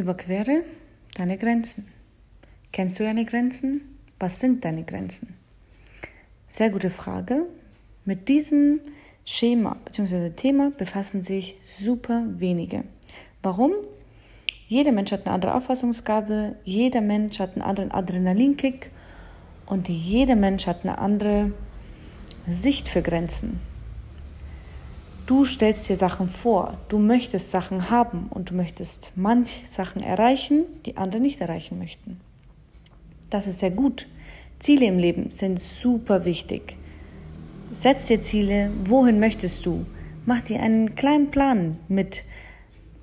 Überquere deine Grenzen. Kennst du deine Grenzen? Was sind deine Grenzen? Sehr gute Frage. Mit diesem Schema bzw. Thema befassen sich super wenige. Warum? Jeder Mensch hat eine andere Auffassungsgabe, jeder Mensch hat einen anderen Adrenalinkick und jeder Mensch hat eine andere Sicht für Grenzen. Du stellst dir Sachen vor, du möchtest Sachen haben und du möchtest manch Sachen erreichen, die andere nicht erreichen möchten. Das ist sehr gut. Ziele im Leben sind super wichtig. Setz dir Ziele, wohin möchtest du? Mach dir einen kleinen Plan mit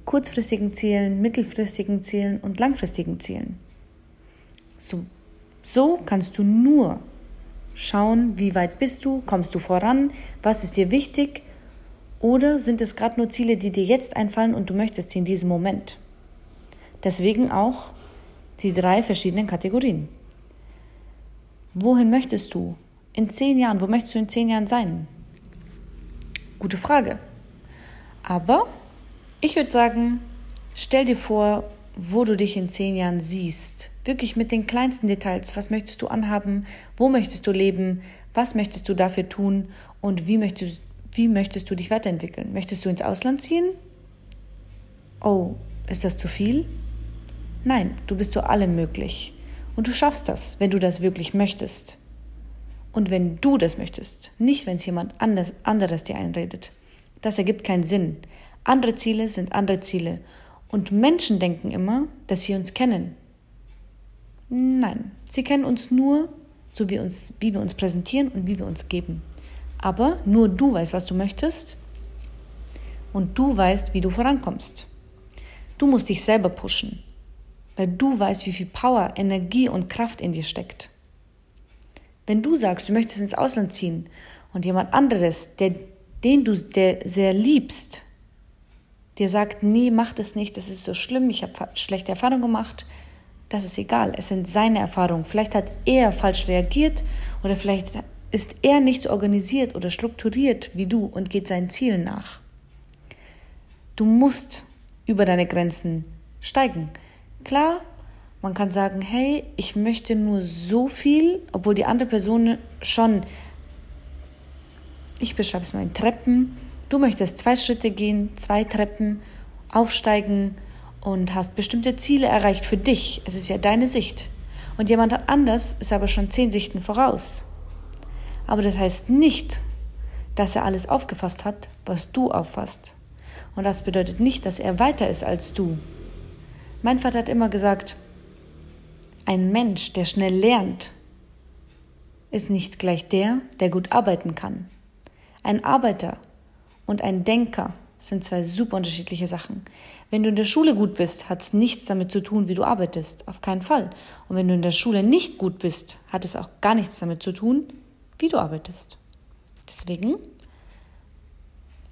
kurzfristigen Zielen, mittelfristigen Zielen und langfristigen Zielen. So, so kannst du nur schauen, wie weit bist du, kommst du voran, was ist dir wichtig oder sind es gerade nur Ziele, die dir jetzt einfallen und du möchtest sie in diesem Moment? Deswegen auch die drei verschiedenen Kategorien. Wohin möchtest du? In zehn Jahren, wo möchtest du in zehn Jahren sein? Gute Frage. Aber ich würde sagen, stell dir vor, wo du dich in zehn Jahren siehst. Wirklich mit den kleinsten Details. Was möchtest du anhaben? Wo möchtest du leben? Was möchtest du dafür tun? Und wie möchtest, wie möchtest du dich weiterentwickeln? Möchtest du ins Ausland ziehen? Oh, ist das zu viel? Nein, du bist zu allem möglich. Und du schaffst das, wenn du das wirklich möchtest. Und wenn du das möchtest, nicht wenn es jemand anders, anderes dir einredet. Das ergibt keinen Sinn. Andere Ziele sind andere Ziele. Und Menschen denken immer, dass sie uns kennen. Nein, sie kennen uns nur, so wie, uns, wie wir uns präsentieren und wie wir uns geben. Aber nur du weißt, was du möchtest und du weißt, wie du vorankommst. Du musst dich selber pushen, weil du weißt, wie viel Power, Energie und Kraft in dir steckt. Wenn du sagst, du möchtest ins Ausland ziehen und jemand anderes, der, den du der sehr liebst, dir sagt, nee, mach das nicht, das ist so schlimm, ich habe schlechte Erfahrungen gemacht, das ist egal, es sind seine Erfahrungen. Vielleicht hat er falsch reagiert oder vielleicht ist er nicht so organisiert oder strukturiert wie du und geht seinen Zielen nach. Du musst über deine Grenzen steigen. Klar, man kann sagen, hey, ich möchte nur so viel, obwohl die andere Person schon, ich beschreibe es mal in Treppen, du möchtest zwei Schritte gehen, zwei Treppen aufsteigen und hast bestimmte Ziele erreicht für dich. Es ist ja deine Sicht. Und jemand anders ist aber schon zehn Sichten voraus. Aber das heißt nicht, dass er alles aufgefasst hat, was du auffasst. Und das bedeutet nicht, dass er weiter ist als du. Mein Vater hat immer gesagt, ein Mensch, der schnell lernt, ist nicht gleich der, der gut arbeiten kann. Ein Arbeiter und ein Denker sind zwei super unterschiedliche Sachen. Wenn du in der Schule gut bist, hat es nichts damit zu tun, wie du arbeitest. Auf keinen Fall. Und wenn du in der Schule nicht gut bist, hat es auch gar nichts damit zu tun, wie du arbeitest. Deswegen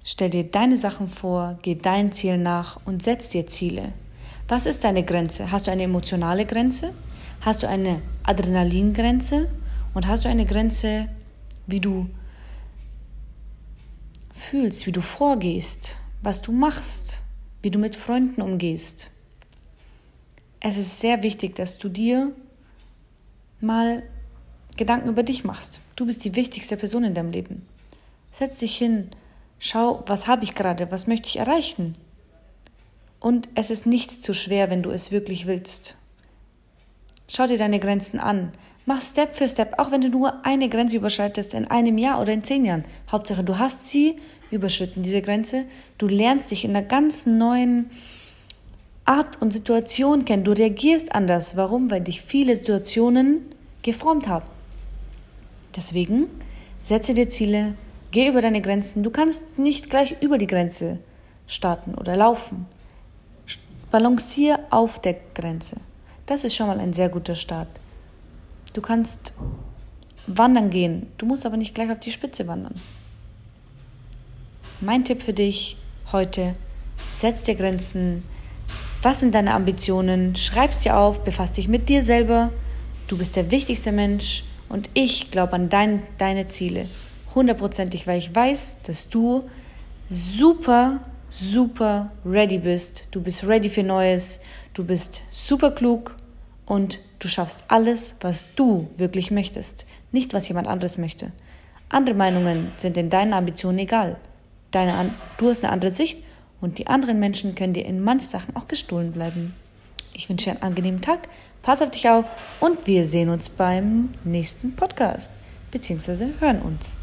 stell dir deine Sachen vor, geh dein Ziel nach und setz dir Ziele. Was ist deine Grenze? Hast du eine emotionale Grenze? Hast du eine Adrenalingrenze? Und hast du eine Grenze, wie du fühlst, wie du vorgehst, was du machst, wie du mit Freunden umgehst? Es ist sehr wichtig, dass du dir mal Gedanken über dich machst. Du bist die wichtigste Person in deinem Leben. Setz dich hin, schau, was habe ich gerade, was möchte ich erreichen. Und es ist nichts zu schwer, wenn du es wirklich willst. Schau dir deine Grenzen an. Mach Step für Step, auch wenn du nur eine Grenze überschreitest in einem Jahr oder in zehn Jahren. Hauptsache, du hast sie überschritten, diese Grenze. Du lernst dich in einer ganz neuen Art und Situation kennen. Du reagierst anders. Warum? Weil dich viele Situationen geformt haben. Deswegen setze dir Ziele, geh über deine Grenzen. Du kannst nicht gleich über die Grenze starten oder laufen. Balancier auf der Grenze. Das ist schon mal ein sehr guter Start. Du kannst wandern gehen, du musst aber nicht gleich auf die Spitze wandern. Mein Tipp für dich heute, setz dir Grenzen. Was sind deine Ambitionen? Schreib's dir auf, befass dich mit dir selber. Du bist der wichtigste Mensch und ich glaube an dein, deine Ziele. Hundertprozentig, weil ich weiß, dass du super super ready bist. Du bist ready für Neues. Du bist super klug und du schaffst alles, was du wirklich möchtest. Nicht, was jemand anderes möchte. Andere Meinungen sind in deinen Ambitionen egal. Deine, du hast eine andere Sicht und die anderen Menschen können dir in manchen Sachen auch gestohlen bleiben. Ich wünsche dir einen angenehmen Tag, pass auf dich auf und wir sehen uns beim nächsten Podcast, beziehungsweise hören uns.